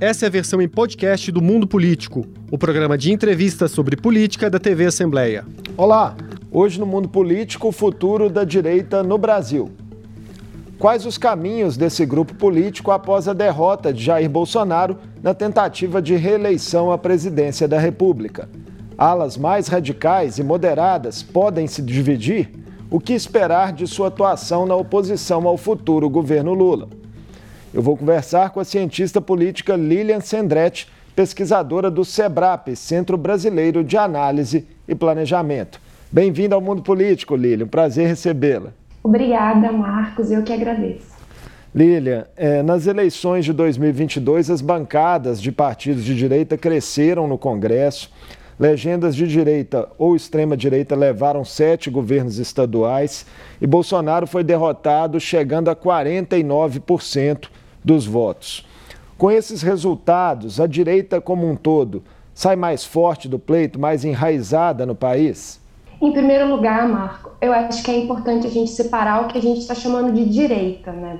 Essa é a versão em podcast do Mundo Político, o programa de entrevistas sobre política da TV Assembleia. Olá! Hoje no Mundo Político, o futuro da direita no Brasil. Quais os caminhos desse grupo político após a derrota de Jair Bolsonaro na tentativa de reeleição à presidência da República? Alas mais radicais e moderadas podem se dividir? O que esperar de sua atuação na oposição ao futuro governo Lula? Eu vou conversar com a cientista política Lilian Sendretti, pesquisadora do SEBRAP, Centro Brasileiro de Análise e Planejamento. Bem-vinda ao Mundo Político, Lilian. Prazer recebê-la. Obrigada, Marcos. Eu que agradeço. Lilian, é, nas eleições de 2022, as bancadas de partidos de direita cresceram no Congresso. Legendas de direita ou extrema-direita levaram sete governos estaduais e Bolsonaro foi derrotado, chegando a 49% dos votos. Com esses resultados, a direita como um todo sai mais forte do pleito, mais enraizada no país? Em primeiro lugar, Marco, eu acho que é importante a gente separar o que a gente está chamando de direita, né?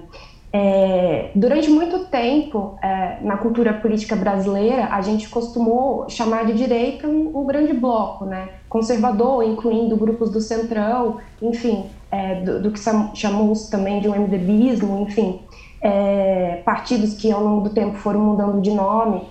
É, durante muito tempo, é, na cultura política brasileira, a gente costumou chamar de direita um, um grande bloco, né? conservador, incluindo grupos do centrão, enfim, é, do, do, que chamamos também de um MDBismo, enfim, é, partidos que ao longo do tempo foram mudando de nome.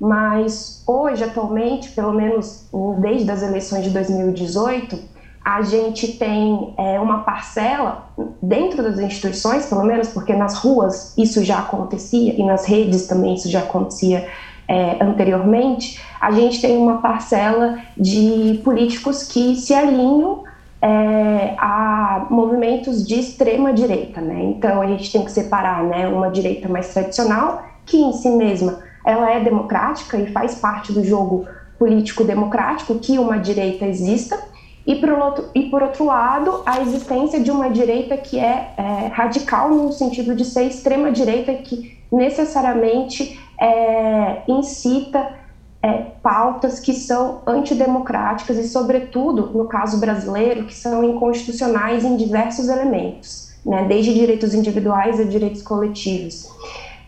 Mas hoje, atualmente, pelo menos desde as eleições de 2018, a gente tem é, uma parcela dentro das instituições, pelo menos, porque nas ruas isso já acontecia e nas redes também isso já acontecia é, anteriormente, a gente tem uma parcela de políticos que se alinham é, a movimentos de extrema direita, né? Então a gente tem que separar, né, uma direita mais tradicional que em si mesma ela é democrática e faz parte do jogo político democrático que uma direita exista e por, outro, e por outro lado, a existência de uma direita que é, é radical no sentido de ser extrema-direita, que necessariamente é, incita é, pautas que são antidemocráticas e, sobretudo, no caso brasileiro, que são inconstitucionais em diversos elementos, né, desde direitos individuais a direitos coletivos.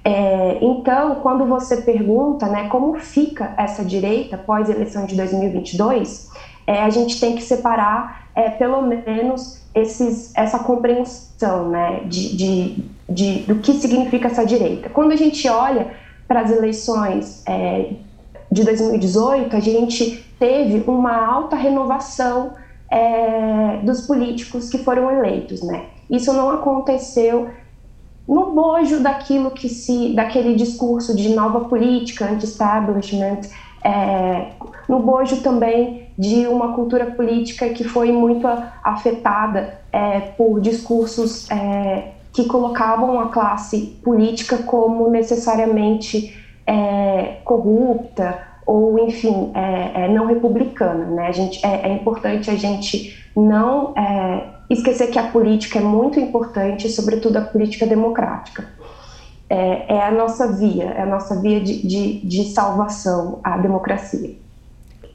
É, então, quando você pergunta né, como fica essa direita pós eleição de 2022, é, a gente tem que separar é, pelo menos esses, essa compreensão né, de, de, de, do que significa essa direita. Quando a gente olha para as eleições é, de 2018, a gente teve uma alta renovação é, dos políticos que foram eleitos. Né? Isso não aconteceu no bojo daquilo que se, daquele discurso de nova política, anti-establishment, é, no bojo também de uma cultura política que foi muito afetada é, por discursos é, que colocavam a classe política como necessariamente é, corrupta ou, enfim, é, é, não republicana. Né? A gente, é, importante a gente não esquecer que a política é muito importante, sobretudo a política democrática é, é, a nossa via, é a nossa via de, de, de salvação à democracia.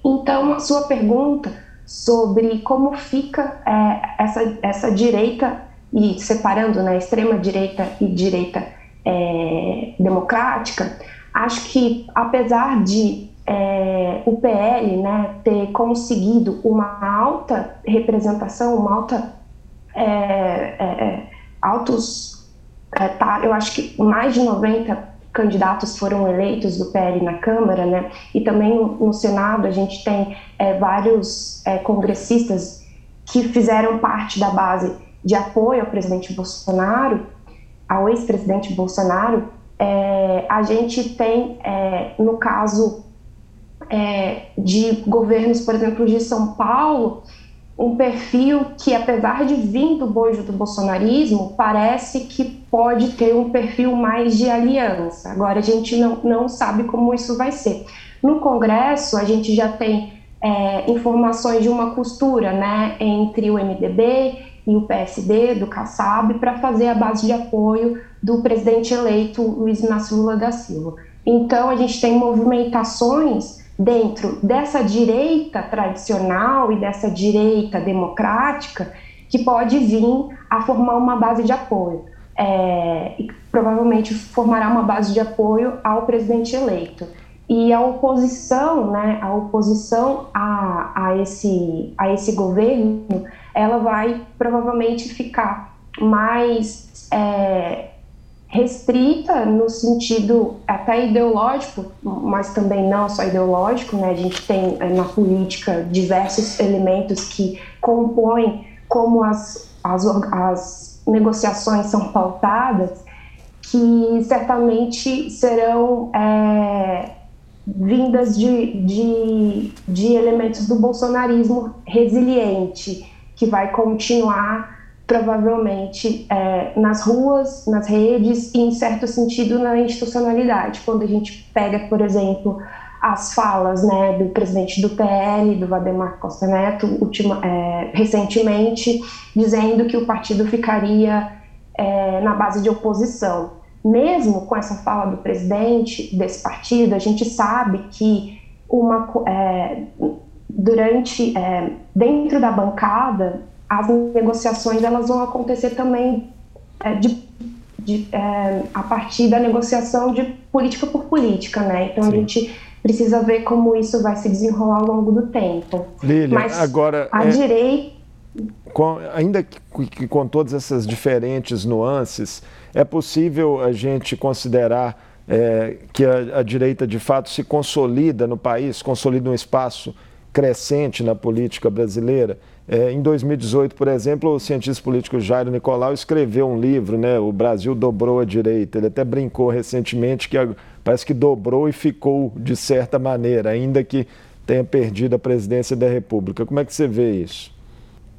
Então, a sua pergunta sobre como fica é, essa, essa direita, e separando né, extrema direita e direita é, democrática, acho que apesar de é, o PL né, ter conseguido uma alta representação, uma alta é, é, é altos é, tá, eu acho que mais de 90 candidatos foram eleitos do PL na Câmara, né? E também no, Senado a gente tem é, vários é, congressistas que fizeram parte da base de apoio ao presidente Bolsonaro, ao ex-presidente Bolsonaro. É, a gente tem, é, no caso é, de governos, por exemplo, de São Paulo, um perfil que, apesar de vir do bojo do bolsonarismo, parece que pode ter um perfil mais de aliança. Agora, a gente não, não sabe como isso vai ser. No Congresso, a gente já tem é, informações de uma costura né, entre o MDB e o PSD, do Kassab, para fazer a base de apoio do presidente eleito Luiz Inácio Lula da Silva. Então, a gente tem movimentações dentro dessa direita tradicional e dessa direita democrática que pode vir a formar uma base de apoio. é, e provavelmente formará uma base de apoio ao presidente eleito. E a oposição, né, a oposição a, a, esse, a esse governo, ela vai provavelmente ficar mais é, restrita no sentido até ideológico, mas também não só ideológico, né? A gente tem é, na política diversos elementos que compõem como as, as, as negociações são pautadas, que certamente serão é, vindas de, de, de elementos do bolsonarismo resiliente, que vai continuar provavelmente é, nas ruas, nas redes e, em certo sentido, na institucionalidade. Quando a gente pega, por exemplo, as falas né, do presidente do PL, do Valdemar Costa Neto, ultima, é, recentemente, dizendo que o partido ficaria é, na base de oposição. Mesmo com essa fala do presidente desse partido, a gente sabe que uma, é, durante, é, dentro da bancada, as negociações elas vão acontecer também é, de, de, é, a partir da negociação de política por política, né? Então Sim. a gente precisa ver como isso vai se desenrolar ao longo do tempo. Lília, Mas agora a é... direita com, ainda que, que, com todas essas diferentes nuances, é possível a gente considerar é, que a, a, direita de fato se consolida no país, consolida um espaço crescente na política brasileira. É, em 2018, por exemplo, o cientista político Jairo Nicolau escreveu um livro, né, O Brasil Dobrou a Direita. Ele até brincou recentemente que parece que dobrou e ficou de certa maneira, ainda que tenha perdido a presidência da República. Como é que você vê isso?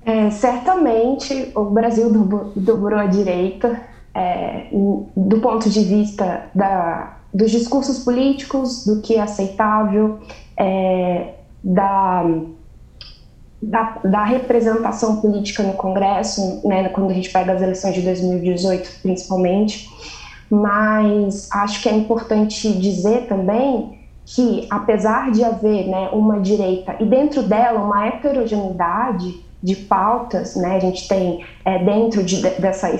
É, certamente o Brasil dobrou a direita é, do ponto de vista da, dos discursos políticos, do que é aceitável, é, da, da, da, representação política no Congresso, né, quando a gente pega as eleições de 2018, principalmente. Mas acho que é importante dizer também que, apesar de haver né, uma direita e dentro dela uma heterogeneidade de pautas, né, a gente tem é, dentro de, dessa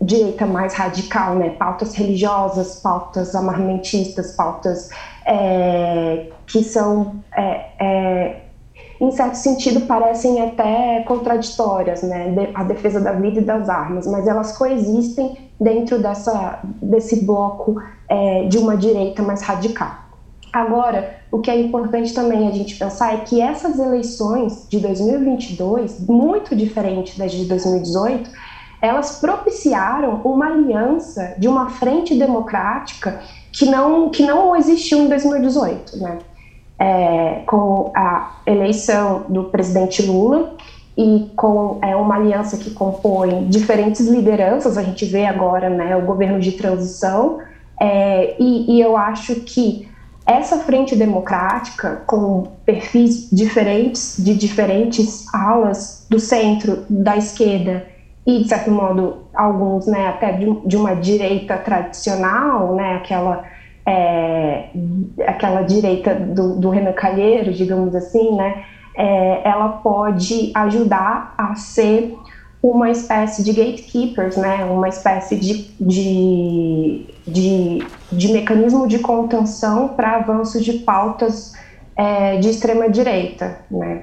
direita mais radical, né, pautas religiosas, pautas armamentistas, pautas é, que são, é, é, em certo sentido, parecem até contraditórias, né? a defesa da vida e das armas, mas elas coexistem dentro dessa, desse bloco é, de uma direita mais radical. Agora, o que é importante também a gente pensar é que essas eleições de 2022, muito diferente das de 2018, elas propiciaram uma aliança de uma frente democrática que não, que não existiu em 2018, né? É, com a eleição do presidente Lula e com é, uma aliança que compõe diferentes lideranças, a gente vê agora né, o governo de transição, é, e, e eu acho que essa frente democrática, com perfis diferentes, de diferentes alas do centro, da esquerda e, de certo modo, alguns né, até de, de uma direita tradicional, né, aquela, é, aquela direita do, do Renan Calheiro, digamos assim, né, é, ela pode ajudar a ser uma espécie de gatekeepers, né, uma espécie de, de, de, de mecanismo de contenção para avanços de pautas é, de extrema direita, né.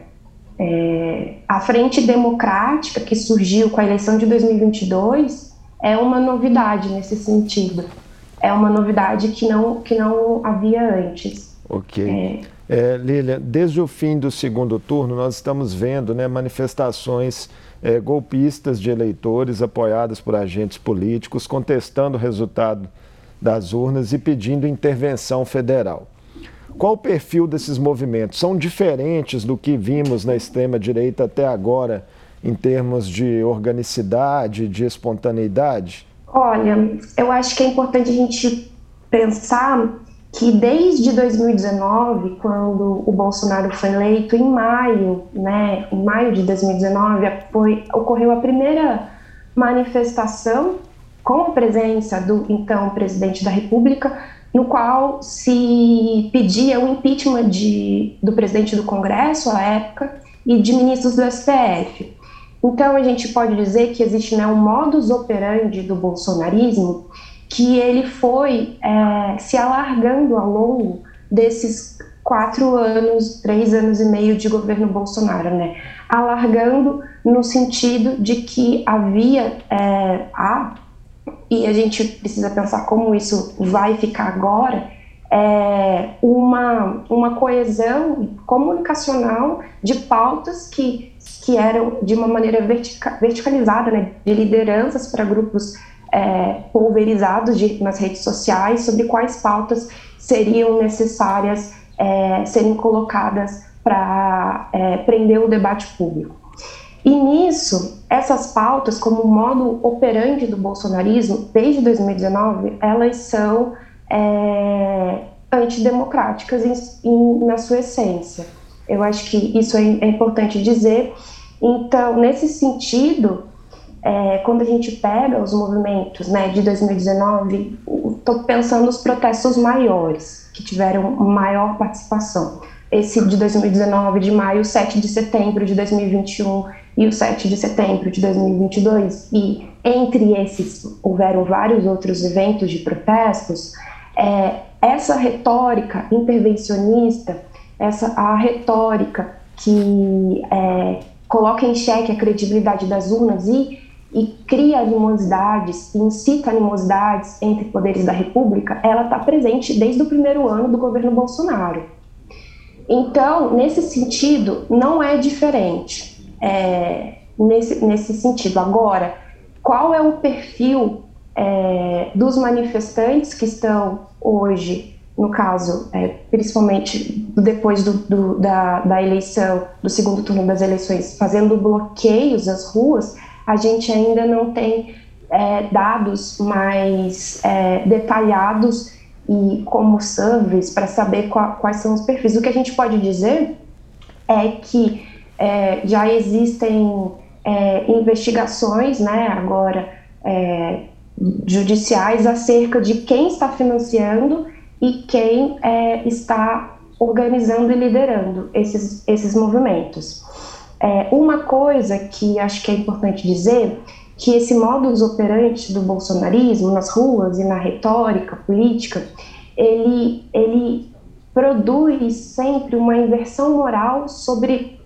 É, a Frente Democrática, que surgiu com a eleição de 2022, é uma novidade nesse sentido. É uma novidade que não, que não havia antes. Ok. É... É, Lília, desde o fim do segundo turno, nós estamos vendo né, manifestações é, golpistas de eleitores apoiadas por agentes políticos contestando o resultado das urnas e pedindo intervenção federal. Qual o perfil desses movimentos? São diferentes do que vimos na extrema-direita até agora, em termos de organicidade, de espontaneidade? Olha, eu acho que é importante a gente pensar que desde 2019, quando o Bolsonaro foi eleito, em maio, né, em maio de 2019, foi, ocorreu a primeira manifestação com a presença do então presidente da República no qual se pedia o impeachment de, do presidente do Congresso à época e de ministros do STF. Então, a gente pode dizer que existe né, um modus operandi do bolsonarismo que ele foi é, se alargando ao longo desses quatro anos, três anos e meio de governo Bolsonaro, né? Alargando no sentido de que havia é, a e a gente precisa pensar como isso vai ficar agora, é uma, uma coesão comunicacional de pautas que, que eram de uma maneira vertica, verticalizada, né, de lideranças para grupos é, pulverizados de, nas redes sociais sobre quais pautas seriam necessárias é, serem colocadas para é, prender o debate público. E nisso, essas pautas, como modo operante do bolsonarismo, desde 2019, elas são é, antidemocráticas em, em, na sua essência. Eu acho que isso é, é importante dizer. Então, nesse sentido, é, quando a gente pega os movimentos né, de 2019, estou pensando nos protestos maiores, que tiveram maior participação. Esse de 2019, de maio, 7 de setembro de 2021 e o 7 de setembro de 2022, e entre esses houveram vários outros eventos de protestos, é, essa retórica intervencionista, essa a retórica que é, coloca em xeque a credibilidade das urnas e, e cria animosidades, incita animosidades entre poderes da República, ela está presente desde o primeiro ano do governo Bolsonaro. Então, nesse sentido, não é diferente é, nesse, nesse sentido. Agora, qual é o perfil é, dos manifestantes que estão hoje, no caso, é, principalmente depois do, do, da, da eleição, do segundo turno das eleições, fazendo bloqueios às ruas, a gente ainda não tem é, dados mais é, detalhados e como surveys para saber qual, quais são os perfis. O que a gente pode dizer é que é, já existem é, investigações, né, agora é, judiciais acerca de quem está financiando e quem é, está organizando e liderando esses, esses movimentos. É, uma coisa que acho que é importante dizer que esse modus operandi do bolsonarismo nas ruas e na retórica política, ele, ele produz sempre uma inversão moral sobre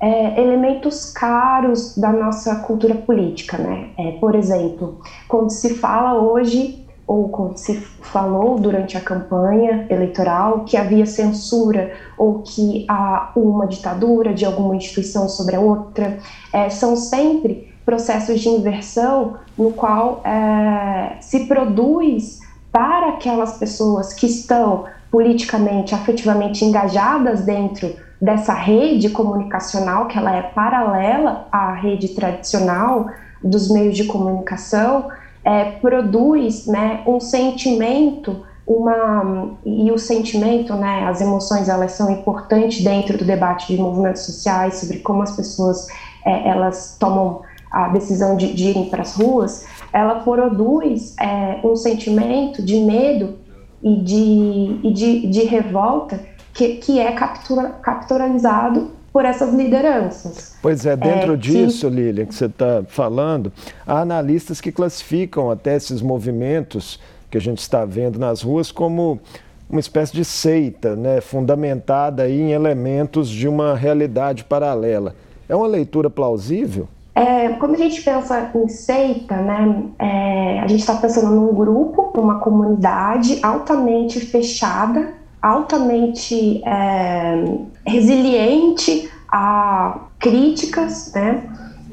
é, elementos caros da nossa cultura política, né? É, por exemplo, quando se fala hoje ou se falou durante a campanha eleitoral que havia censura ou que há uma ditadura de alguma instituição sobre a outra, é, são sempre processos de inversão no qual é, se produz para aquelas pessoas que estão politicamente, afetivamente engajadas dentro dessa rede comunicacional, que ela é paralela à rede tradicional dos meios de comunicação, é, produz né, um sentimento, uma e o sentimento, né, as emoções, elas são importantes dentro do debate de movimentos sociais sobre como as pessoas é, elas tomam a decisão de, de irem para as ruas, ela produz é, um sentimento de medo e de, e de, de revolta que, que é captura, capturalizado por essas lideranças. Pois é, dentro é, disso, que... Lilian, que você está falando, há analistas que classificam até esses movimentos que a gente está vendo nas ruas como uma espécie de seita, né, fundamentada em elementos de uma realidade paralela. É uma leitura plausível? É, quando a gente pensa em seita, né, é, a gente está pensando num grupo, numa comunidade altamente fechada, altamente é, resiliente a críticas, né?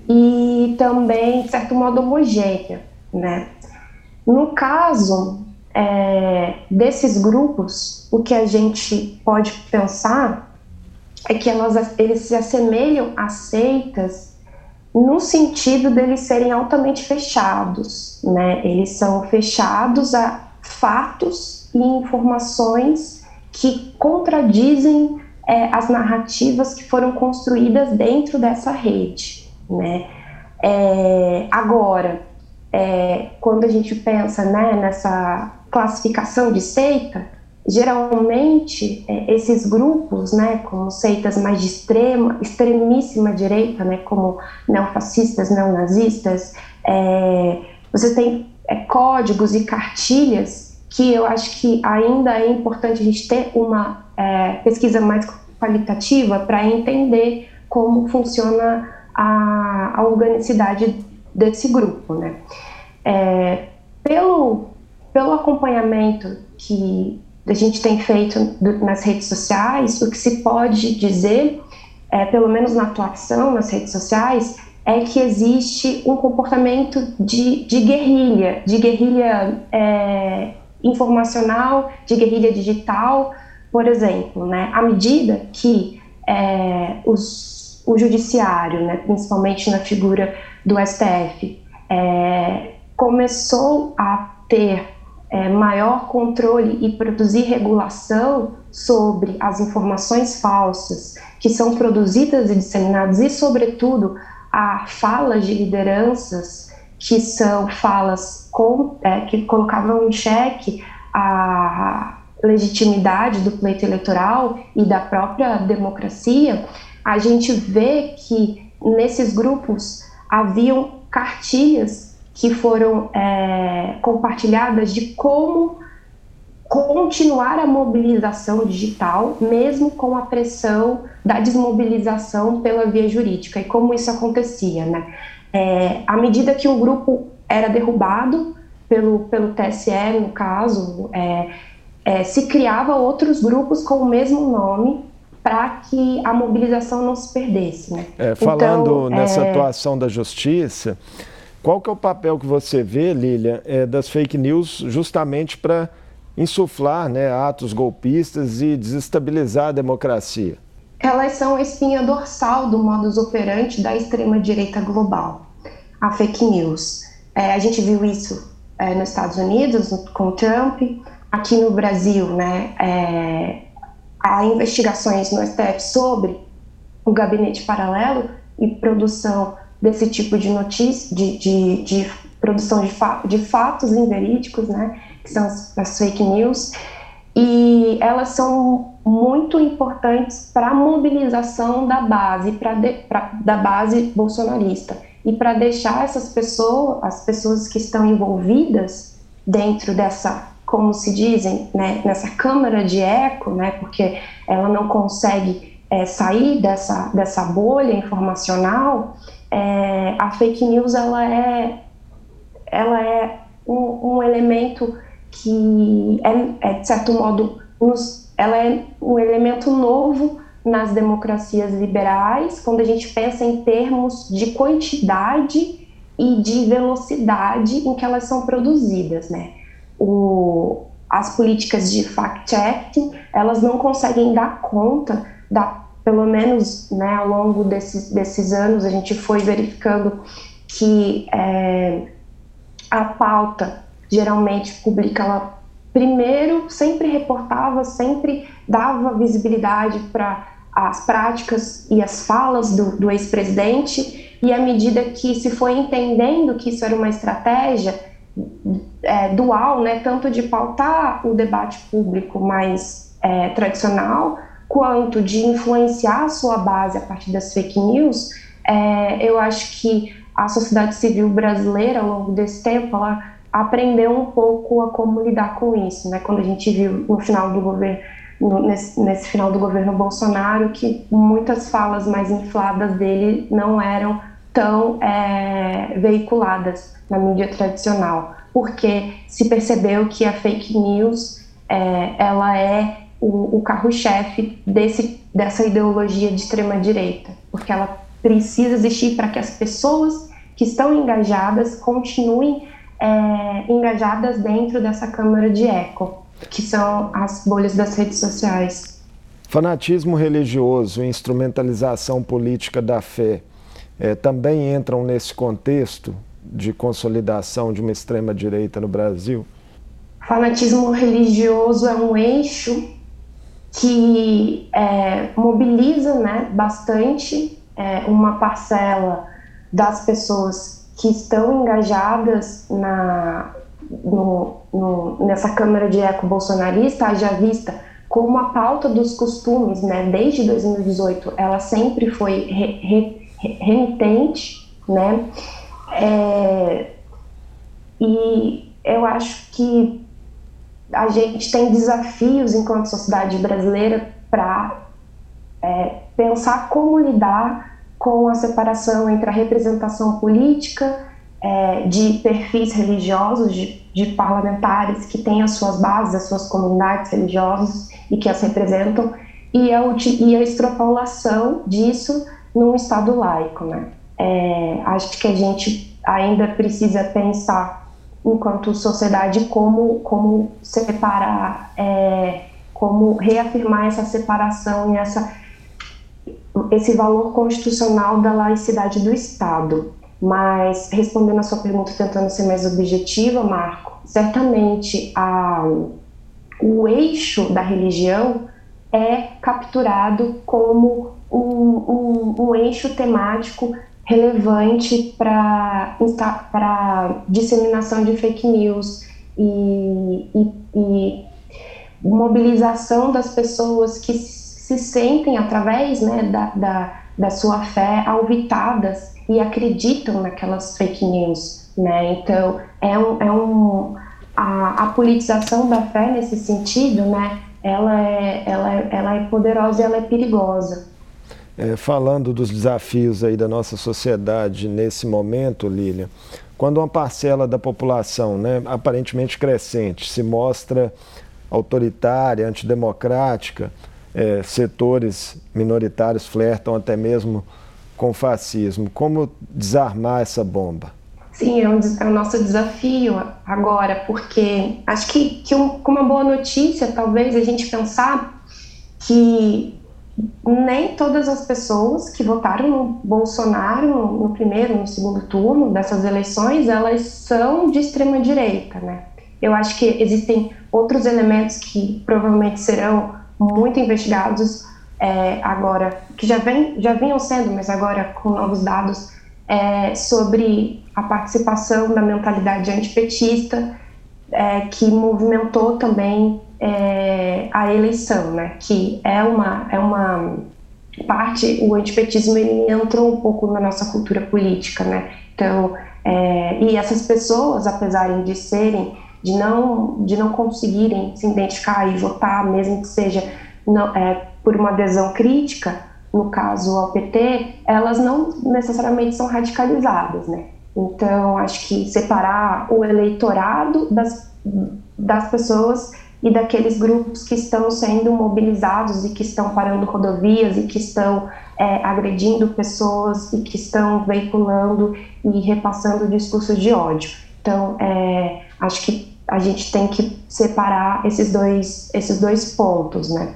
E também, de certo modo, homogênea, né? No caso é, desses grupos, o que a gente pode pensar é que elas, eles se assemelham a seitas no sentido deles serem altamente fechados, né? Eles são fechados a fatos e informações que contradizem é, as narrativas que foram construídas dentro dessa rede, né? É, agora, é, quando a gente pensa né, nessa classificação de seita, geralmente é, esses grupos, né, como seitas mais de extrema, extremíssima direita, né, como neofascistas, neonazistas, é, você tem é, códigos e cartilhas que eu acho que ainda é importante a gente ter uma é, pesquisa mais qualitativa para entender como funciona a, a organicidade desse grupo, né? É, pelo, pelo acompanhamento que a gente tem feito nas redes sociais, o que se pode dizer, é, pelo menos na atuação nas redes sociais, é que existe um comportamento de, de guerrilha, de guerrilha é, informacional, de guerrilha digital, por exemplo, né, à medida que é, os, o judiciário, né, principalmente na figura do STF, é, começou a ter é, maior controle e produzir regulação sobre as informações falsas que são produzidas e disseminadas e, sobretudo, a falas de lideranças que são falas com, é, que colocavam em xeque a legitimidade do pleito eleitoral e da própria democracia, a gente vê que nesses grupos haviam cartilhas que foram é, compartilhadas de como continuar a mobilização digital, mesmo com a pressão da desmobilização pela via jurídica, e como isso acontecia. Né? É, à medida que um grupo era derrubado pelo, pelo TSE, no caso, é, é, se criava outros grupos com o mesmo nome para que a mobilização não se perdesse. Né? É, falando então, nessa é, atuação da justiça, qual que é o papel que você vê, Lília, é, das fake news justamente para insuflar né, atos golpistas e desestabilizar a democracia? Elas são a espinha dorsal do modus operandi da extrema-direita global, a fake news. É, a gente viu isso é, nos Estados Unidos com Trump, aqui no Brasil, né, é, há investigações no STF sobre o gabinete paralelo e produção desse tipo de notícia, de, de, de produção de, fa de fatos inverídicos, né, que são as, as fake news, e elas são muito importantes para a mobilização da base, pra de, pra, da base bolsonarista, e para deixar essas pessoas, as pessoas que estão envolvidas dentro dessa, como se dizem, né, nessa câmara de eco, né, porque ela não consegue é, sair dessa, dessa bolha informacional, é, a fake news ela é, ela é um, um elemento que é, é, de certo modo nos, ela é um elemento novo nas democracias liberais quando a gente pensa em termos de quantidade e de velocidade em que elas são produzidas, né? O, as políticas de fact-checking elas não conseguem dar conta da pelo menos né, ao longo desses, desses anos, a gente foi verificando que é, a pauta geralmente pública, ela primeiro sempre reportava, sempre dava visibilidade para as práticas e as falas do, do ex-presidente, e à medida que se foi entendendo que isso era uma estratégia é, dual, né, tanto de pautar o debate público mais é, tradicional, quanto de influenciar a sua base a partir das fake news, é, eu acho que a sociedade civil brasileira, ao longo desse tempo, ela aprendeu um pouco a como lidar com isso, né? Quando a gente viu no final do governo, nesse, nesse final do governo Bolsonaro, que muitas falas mais infladas dele não eram tão é, veiculadas na mídia tradicional, porque se percebeu que a fake news é, ela é o, o carro-chefe dessa ideologia de extrema-direita, porque ela precisa existir para que as pessoas que estão engajadas continuem é, engajadas dentro dessa câmara de eco, que são as bolhas das redes sociais. Fanatismo religioso e instrumentalização política da fé é, também entram nesse contexto de consolidação de uma extrema-direita no Brasil? Fanatismo religioso é um eixo que é, mobiliza né, bastante é, uma parcela das pessoas que estão engajadas na, no, no, nessa Câmara de Eco bolsonarista, haja vista como a pauta dos costumes, né, desde 2018, ela sempre foi re, re, remitente, né, é, e eu acho que a gente tem desafios enquanto sociedade brasileira para é, pensar como lidar com a separação entre a representação política é, de perfis religiosos, de, de, parlamentares que têm as suas bases, as suas comunidades religiosas e que as representam, e a, e a extrapolação disso num Estado laico. Né? É, acho que a gente ainda precisa pensar, enquanto sociedade, como, como separar, é, como reafirmar essa separação e essa, esse valor constitucional da laicidade do Estado. Mas, respondendo a sua pergunta, tentando ser mais objetiva, Marco, certamente a, o eixo da religião é capturado como um, um eixo temático relevante para disseminação de fake news e, e, e, mobilização das pessoas que se sentem, através né, da, da, da sua fé, alvitadas e acreditam naquelas fake news, né? Então é um, é um a, a politização da fé nesse sentido, né? Ela é, ela, é, ela é poderosa e ela é perigosa. É, falando dos desafios aí da nossa sociedade nesse momento, Lília, quando uma parcela da população, né, aparentemente crescente, se mostra autoritária, antidemocrática, é, setores minoritários flertam até mesmo com fascismo. Como desarmar essa bomba? Sim, é, um, é o nosso desafio agora, porque acho que, que um, uma boa notícia, talvez a gente pensar que nem todas as pessoas que votaram no Bolsonaro no, primeiro, no segundo turno dessas eleições, elas são de extrema direita, né? Eu acho que existem outros elementos que provavelmente serão muito investigados é, agora, que já, vem, já vinham sendo, mas agora com novos dados, é, sobre a participação da mentalidade antipetista, é, que movimentou também é, a eleição, né? que é uma, é uma parte, o antipetismo ele entrou um pouco na nossa cultura política, né? Então, é, e essas pessoas, apesar de serem, de não, de não conseguirem se identificar e votar, mesmo que seja não, é, por uma adesão crítica, no caso ao PT, elas não necessariamente são radicalizadas, né? Então, acho que separar o eleitorado das, das pessoas e daqueles grupos que estão sendo mobilizados e que estão parando rodovias e que estão é, agredindo pessoas e que estão veiculando e repassando discursos de ódio. Então, é, acho que a gente tem que separar esses dois, esses dois pontos, né?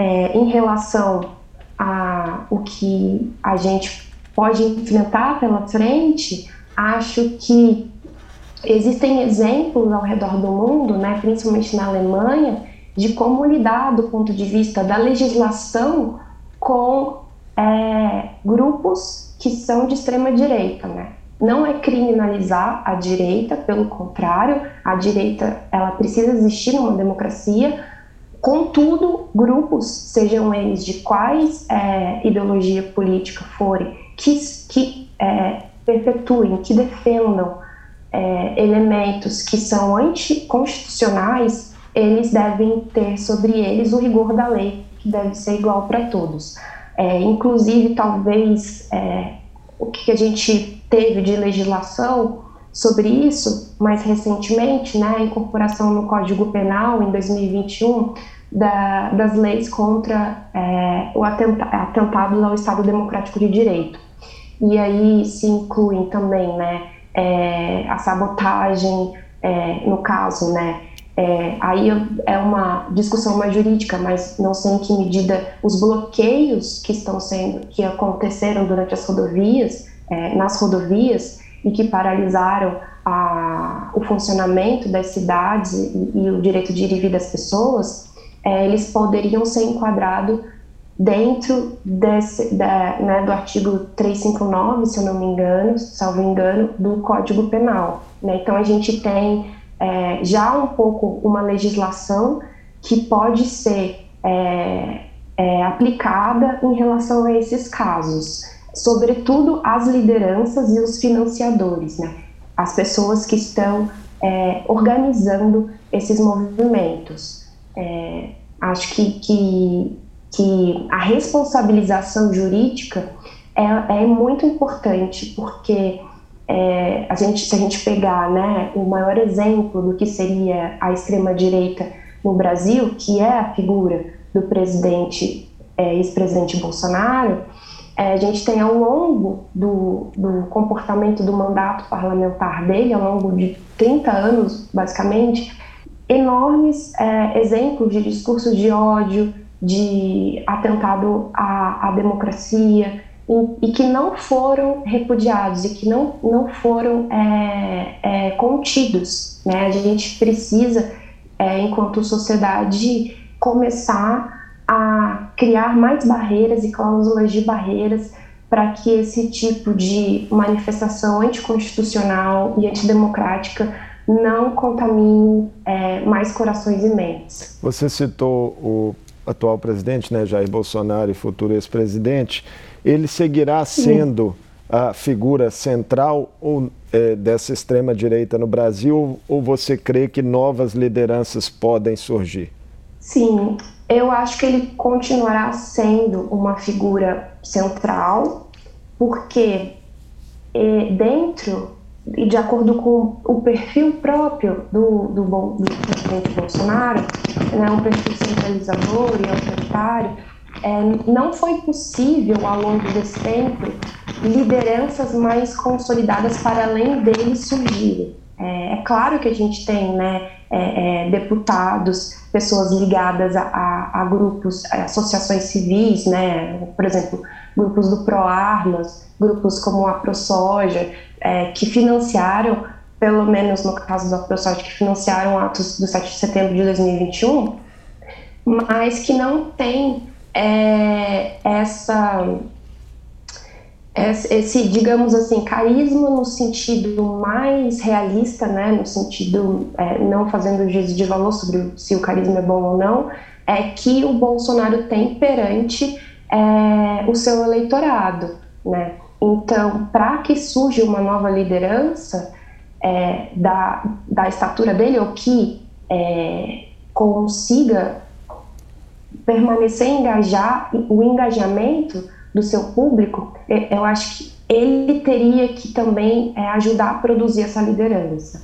é, em relação a o que a gente pode enfrentar pela frente, acho que existem exemplos ao redor do mundo, né, principalmente na Alemanha, de como lidar do ponto de vista da legislação com é, grupos que são de extrema direita, né? Não é criminalizar a direita, pelo contrário, a direita ela precisa existir numa democracia, Contudo, grupos, sejam eles de quais é, ideologia política forem, que, que é, perpetuem, que defendam é, elementos que são anticonstitucionais, eles devem ter sobre eles o rigor da lei, que deve ser igual para todos. É, inclusive, talvez é, o que a gente teve de legislação sobre isso mais recentemente, né, a incorporação no Código Penal em 2021 da, das leis contra é, o atenta, atentado ao Estado Democrático de Direito. E aí se incluem também, né, é, a sabotagem, é, no caso, né, é, aí é uma discussão mais jurídica, mas não sei em que medida os bloqueios que estão sendo, que aconteceram durante as rodovias, é, nas rodovias, e que paralisaram a, o funcionamento das cidades e, e, o direito de ir e vir das pessoas, é, eles poderiam ser enquadrados dentro desse, da, né, do artigo 359, se eu não me engano, salvo engano, do Código Penal. Né? Então a gente tem é, já um pouco uma legislação que pode ser é, é, aplicada em relação a esses casos, sobretudo as lideranças e os financiadores, né? as pessoas que estão é, organizando esses movimentos. É, acho que, que, que, a responsabilização jurídica é, é muito importante, porque é, a gente, se a gente pegar né, o maior exemplo do que seria a extrema-direita no Brasil, que é a figura do presidente, é, ex-presidente Bolsonaro, é, a gente tem ao longo do, do comportamento do mandato parlamentar dele, ao longo de 30 anos, basicamente, enormes é, exemplos de discursos de ódio, de atentado à, à democracia, e, e, que não foram repudiados e que não, não foram é, é, contidos. Né? A gente precisa, é, enquanto sociedade, começar a criar mais barreiras e cláusulas de barreiras para que esse tipo de manifestação anticonstitucional e antidemocrática não contamine é, mais corações e mentes. Você citou o atual presidente, né, Jair Bolsonaro, e futuro ex-presidente. Ele seguirá sendo a figura central ou, é, dessa extrema-direita no Brasil, ou você crê que novas lideranças podem surgir? Sim, eu acho que ele continuará sendo uma figura central, porque é, dentro e de acordo com o perfil próprio do, do, do presidente Bolsonaro, né, um perfil centralizador e autoritário, é, não foi possível ao longo desse tempo lideranças mais consolidadas para além dele surgirem. É, é claro que a gente tem né, é, é, deputados, pessoas ligadas a, a, a, grupos, a associações civis, né, por exemplo, grupos do ProArmas, grupos como a ProSoja, é, que financiaram, pelo menos no caso da ProSoja, que financiaram atos do 7 de setembro de 2021, mas que não tem é, essa esse, digamos assim, carisma no sentido mais realista, né, no sentido é, não fazendo juízo de valor sobre se o carisma é bom ou não, é que o Bolsonaro tem perante é, o seu eleitorado, né? Então, para que surja uma nova liderança é, da, da estatura dele ou que é, consiga permanecer engajar o engajamento do seu público, eu acho que ele teria que também é, ajudar a produzir essa liderança.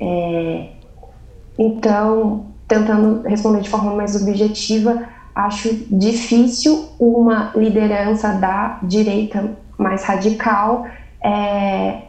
É, então, tentando responder de forma mais objetiva, acho difícil uma liderança da direita mais radical é,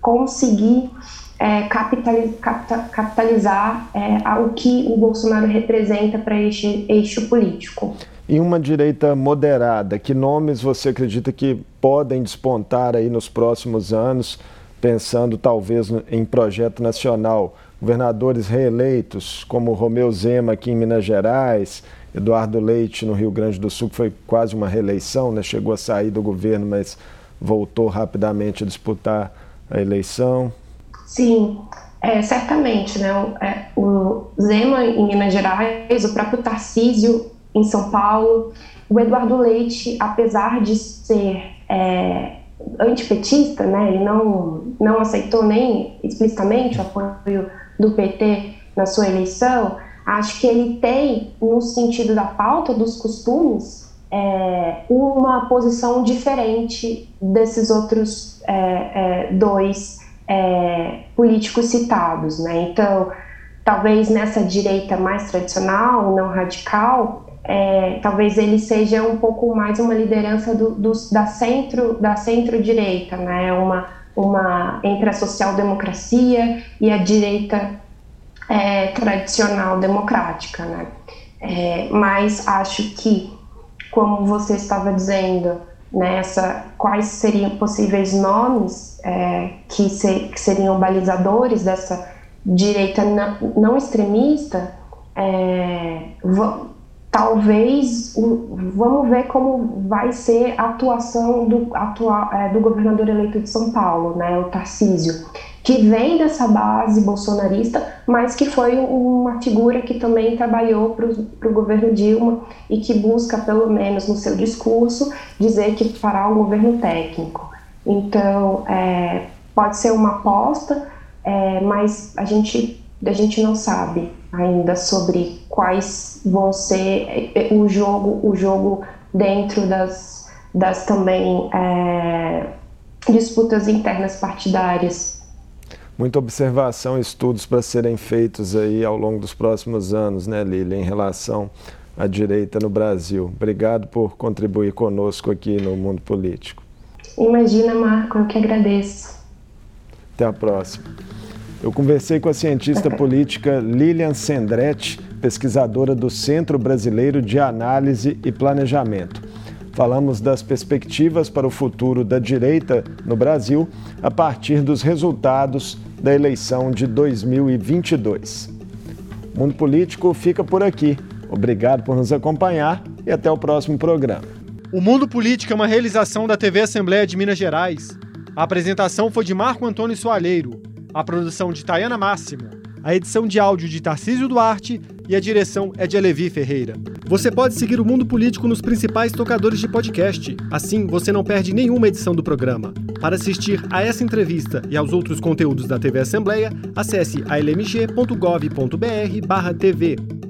conseguir é, capitalizar, capitalizar é, o que o Bolsonaro representa para este eixo político. Em uma direita moderada, que nomes você acredita que podem despontar aí nos próximos anos, pensando talvez em projeto nacional? Governadores reeleitos, como Romeu Zema aqui em Minas Gerais, Eduardo Leite no Rio Grande do Sul, que foi quase uma reeleição, né? chegou a sair do governo, mas voltou rapidamente a disputar a eleição. Sim, é, certamente. Né? O, é, o Zema em Minas Gerais, o próprio Tarcísio em São Paulo. O Eduardo Leite, apesar de ser é, antipetista, né, ele não, não aceitou nem explicitamente o apoio do PT na sua eleição, acho que ele tem, no sentido da pauta dos costumes, é, uma posição diferente desses outros é, é dois é, políticos citados. Né? Então, talvez nessa direita mais tradicional, não radical, é, talvez ele seja um pouco mais uma liderança do, do, da centro da centro-direita, né? Uma uma entre a social-democracia e a direita é, tradicional democrática, né? É, mas acho que, como você estava dizendo, nessa né, quais seriam possíveis nomes é, que, que, seriam balizadores dessa direita não, não extremista, é, talvez vamos ver como vai ser a atuação do, é, do governador eleito de São Paulo, né, o Tarcísio, que vem dessa base bolsonarista, mas que foi uma figura que também trabalhou para o governo Dilma e que busca, pelo menos no seu discurso, dizer que fará um governo técnico. Então, é, pode ser uma aposta, é, mas a gente, a gente não sabe ainda sobre quais vão ser é, o jogo, o jogo dentro das, das também é, disputas internas partidárias. Muita observação estudos para serem feitos aí ao longo dos próximos anos, né, Lília, em relação à direita no Brasil. Obrigado por contribuir conosco aqui no Mundo Político. Imagina, Marco, eu que agradeço. Até a próxima. Eu conversei com a cientista política Lilian Sendretti, pesquisadora do Centro Brasileiro de Análise e Planejamento. Falamos das perspectivas para o futuro da direita no Brasil a partir dos resultados da eleição de 2022. O Mundo Político fica por aqui. Obrigado por nos acompanhar e até o próximo programa. O Mundo Político é uma realização da TV Assembleia de Minas Gerais. A apresentação foi de Marco Antônio Soalheiro, a produção de Tayana Máximo, a edição de áudio de Tarcísio Duarte e a direção é de Alevi Ferreira. Você pode seguir o Mundo Político nos principais tocadores de podcast. Assim, você não perde nenhuma edição do programa. Para assistir a essa entrevista e aos outros conteúdos da TV Assembleia, acesse almg.gov.br/tv.